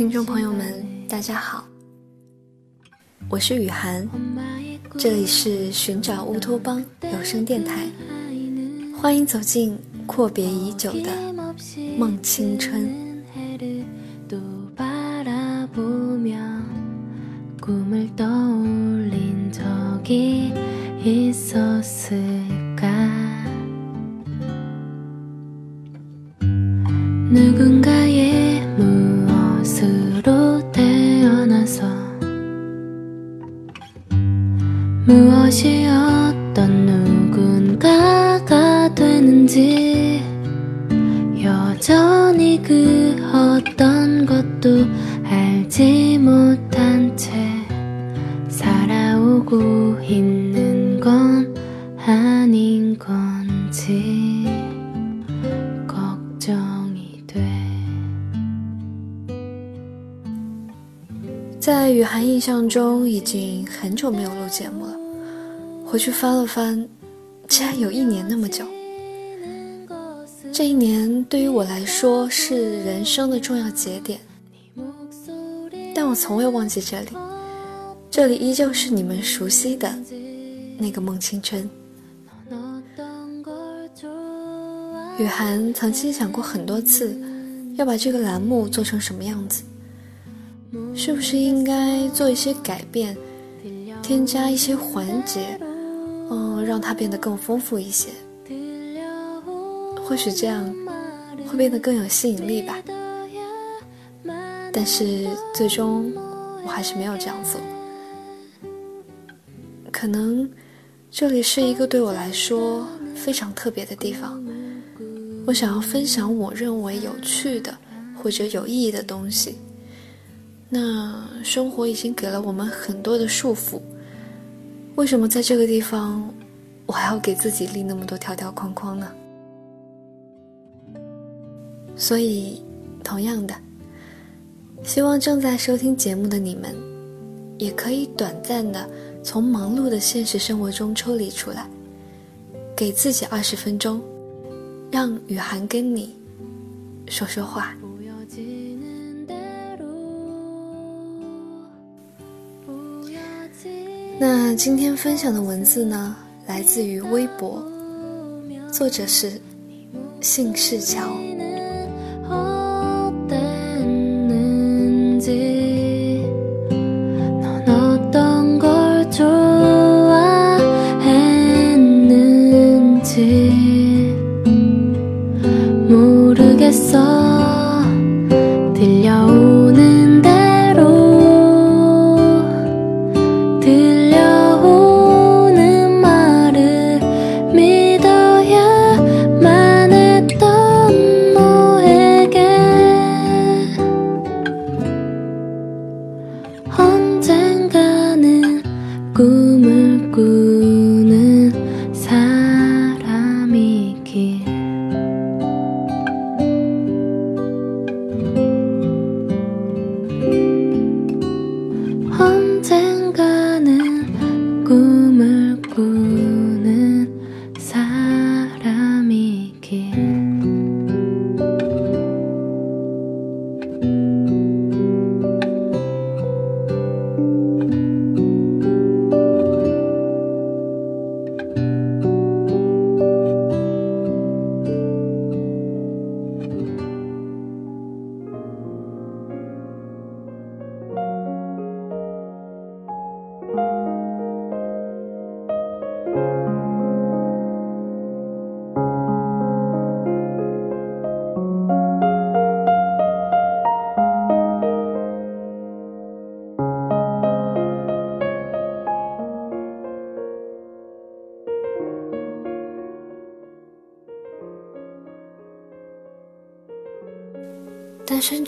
听众朋友们，大家好，我是雨涵，这里是寻找乌托邦有声电台，欢迎走进阔别已久的梦青春。在雨涵印象中，已经很久没有录节目了。回去翻了翻，竟然有一年那么久。这一年对于我来说是人生的重要节点，但我从未忘记这里，这里依旧是你们熟悉的那个梦青春。雨涵曾经想过很多次，要把这个栏目做成什么样子，是不是应该做一些改变，添加一些环节，嗯，让它变得更丰富一些。或许这样会变得更有吸引力吧，但是最终我还是没有这样做。可能这里是一个对我来说非常特别的地方，我想要分享我认为有趣的或者有意义的东西。那生活已经给了我们很多的束缚，为什么在这个地方我还要给自己立那么多条条框框呢？所以，同样的，希望正在收听节目的你们，也可以短暂的从忙碌的现实生活中抽离出来，给自己二十分钟，让雨涵跟你说说话。那今天分享的文字呢，来自于微博，作者是姓氏桥。单身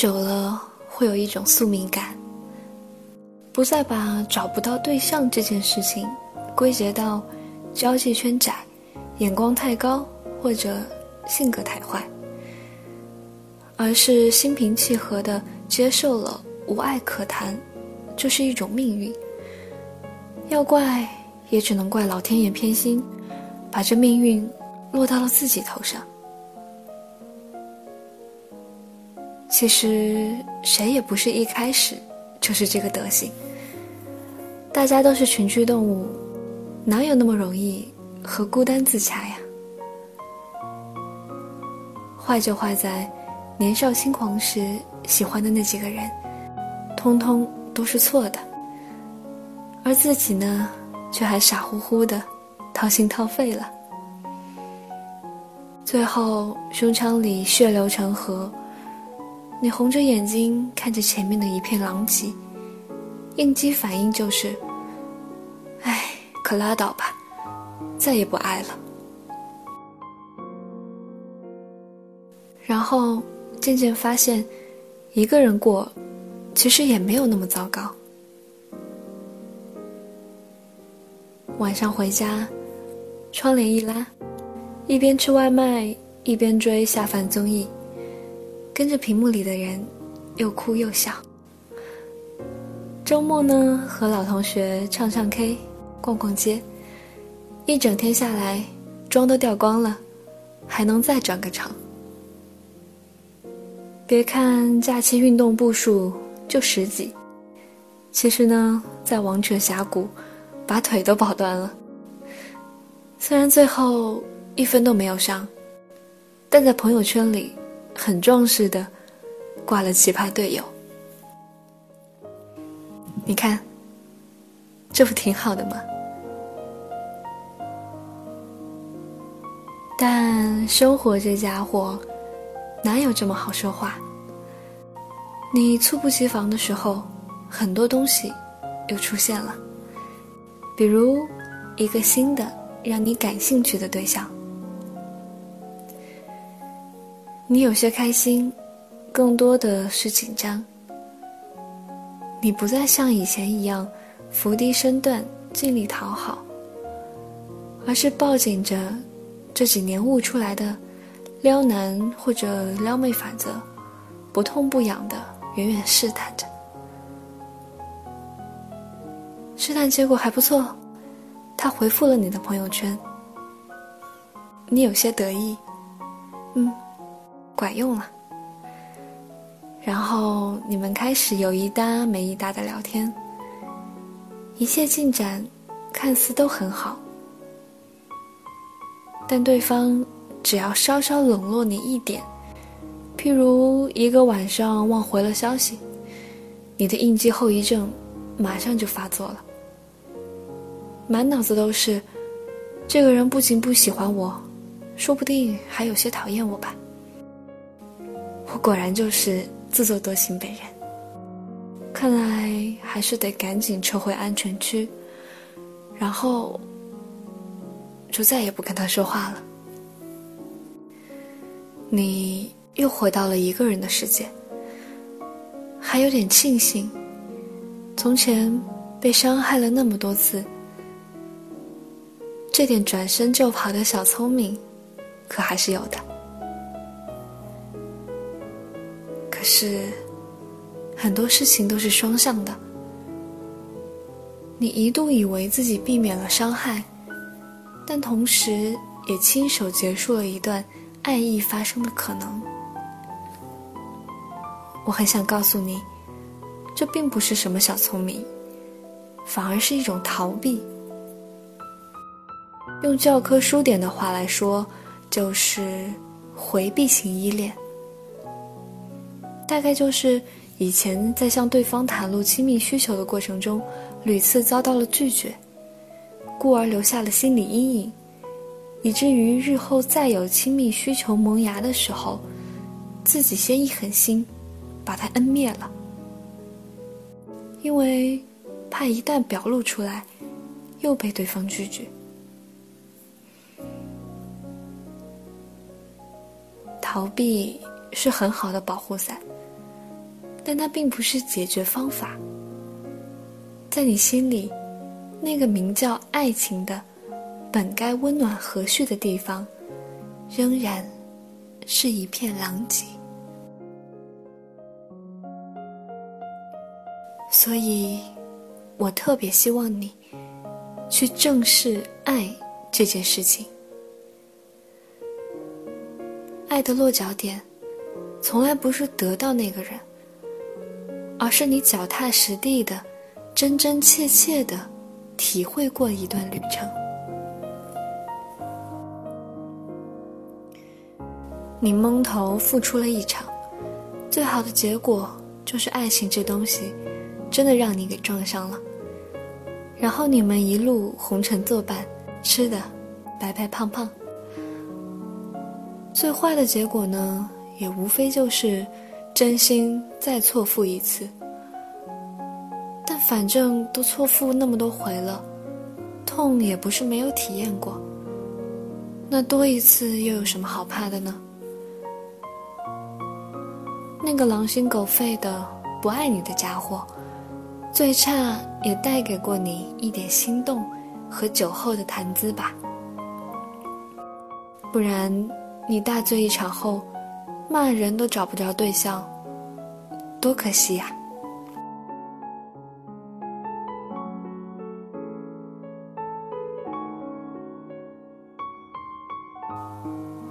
久了，会有一种宿命感，不再把找不到对象这件事情归结到交际圈窄、眼光太高或者性格太坏，而是心平气和的接受了无爱可谈，这是一种命运。要怪也只能怪老天爷偏心，把这命运落到了自己头上。其实谁也不是一开始就是这个德行。大家都是群居动物，哪有那么容易和孤单自洽呀？坏就坏在年少轻狂时喜欢的那几个人，通通都是错的，而自己呢，却还傻乎乎的掏心掏肺了，最后胸腔里血流成河，你红着眼睛看着前面的一片狼藉。应激反应就是，哎，可拉倒吧，再也不爱了。然后渐渐发现，一个人过，其实也没有那么糟糕。晚上回家，窗帘一拉，一边吃外卖一边追下饭综艺，跟着屏幕里的人，又哭又笑。周末呢，和老同学唱唱 K，逛逛街，一整天下来，妆都掉光了，还能再转个场。别看假期运动步数就十几，其实呢，在王者峡谷，把腿都跑断了。虽然最后一分都没有上，但在朋友圈里，很壮实的挂了奇葩队友。你看，这不挺好的吗？但生活这家伙，哪有这么好说话？你猝不及防的时候，很多东西又出现了，比如一个新的让你感兴趣的对象。你有些开心，更多的是紧张。你不再像以前一样伏低身段尽力讨好，而是抱紧着这几年悟出来的撩男或者撩妹法则，不痛不痒的远远试探着。试探结果还不错，他回复了你的朋友圈，你有些得意，嗯，管用了。然后你们开始有一搭没一搭的聊天，一切进展看似都很好，但对方只要稍稍冷落你一点，譬如一个晚上忘回了消息，你的应激后遗症马上就发作了，满脑子都是这个人不仅不喜欢我，说不定还有些讨厌我吧。我果然就是。自作多情本人，看来还是得赶紧撤回安全区，然后就再也不跟他说话了。你又回到了一个人的世界，还有点庆幸，从前被伤害了那么多次，这点转身就跑的小聪明，可还是有的。是，很多事情都是双向的。你一度以为自己避免了伤害，但同时也亲手结束了一段爱意发生的可能。我很想告诉你，这并不是什么小聪明，反而是一种逃避。用教科书点的话来说，就是回避型依恋。大概就是以前在向对方袒露亲密需求的过程中，屡次遭到了拒绝，故而留下了心理阴影，以至于日后再有亲密需求萌芽的时候，自己先一狠心，把它摁灭了，因为怕一旦表露出来，又被对方拒绝。逃避是很好的保护伞。但它并不是解决方法。在你心里，那个名叫爱情的、本该温暖和煦的地方，仍然是一片狼藉。所以，我特别希望你去正视爱这件事情。爱的落脚点，从来不是得到那个人，而是你脚踏实地的、真真切切的体会过一段旅程。你蒙头付出了一场，最好的结果就是爱情这东西，真的让你给撞上了。然后你们一路红尘作伴，吃的白白胖胖。最坏的结果呢，也无非就是真心再错付一次。但反正都错付那么多回了，痛也不是没有体验过。那多一次又有什么好怕的呢？那个狼心狗肺的不爱你的家伙，最差也带给过你一点心动和酒后的谈资吧。不然，你大醉一场后，骂人都找不着对象，多可惜呀！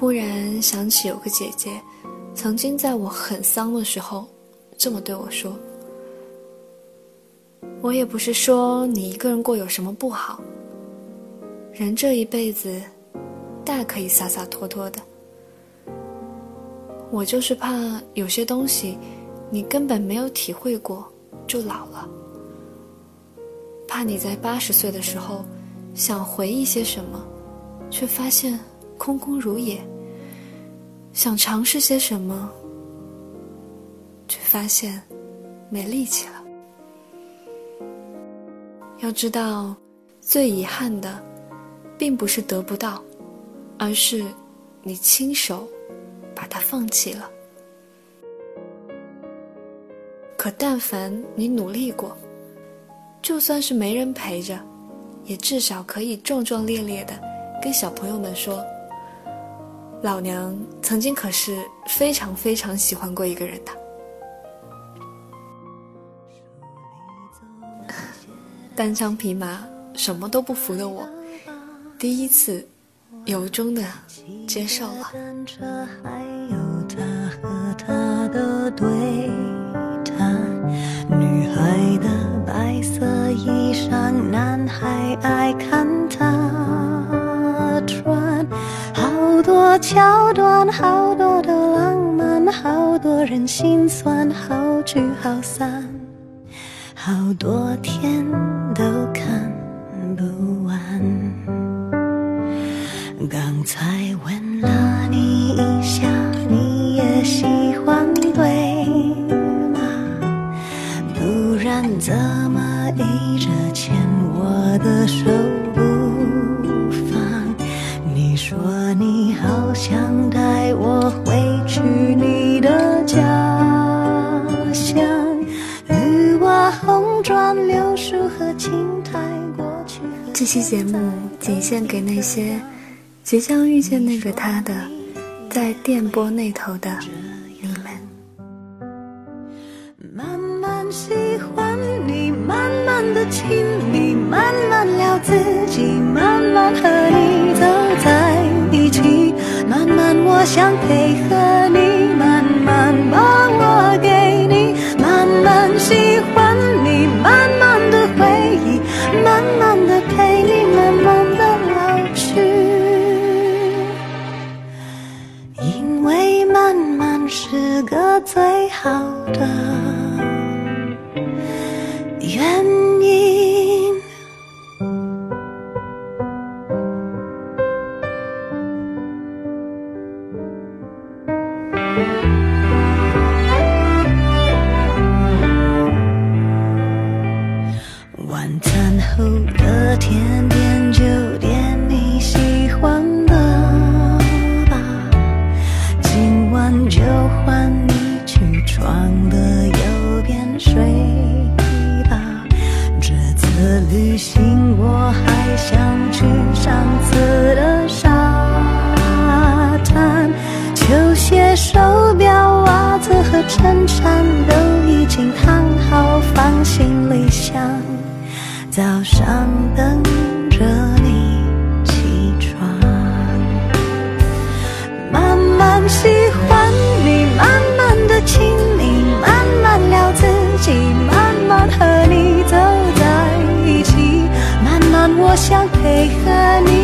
忽然想起有个姐姐。曾经在我很丧的时候，这么对我说：“我也不是说你一个人过有什么不好。人这一辈子，大可以洒洒脱脱的。我就是怕有些东西，你根本没有体会过就老了。怕你在八十岁的时候，想回忆些什么，却发现空空如也。”想尝试些什么，却发现没力气了。要知道，最遗憾的，并不是得不到，而是你亲手把它放弃了。可但凡你努力过，就算是没人陪着，也至少可以壮壮烈烈的跟小朋友们说。老娘曾经可是非常非常喜欢过一个人的。单枪匹马什么都不服的我，第一次由衷的接受了。男孩爱看她穿。好多桥段，好多的浪漫，好多人心酸，好聚好散，好多天都看这期节目仅献给那些即将遇见那个他的，在电波那头的你们。慢慢喜欢你，慢慢的亲密，慢慢聊自己，慢慢和你走在一起。慢慢，我想配合你，慢慢把我给你，慢慢喜欢好想配合你。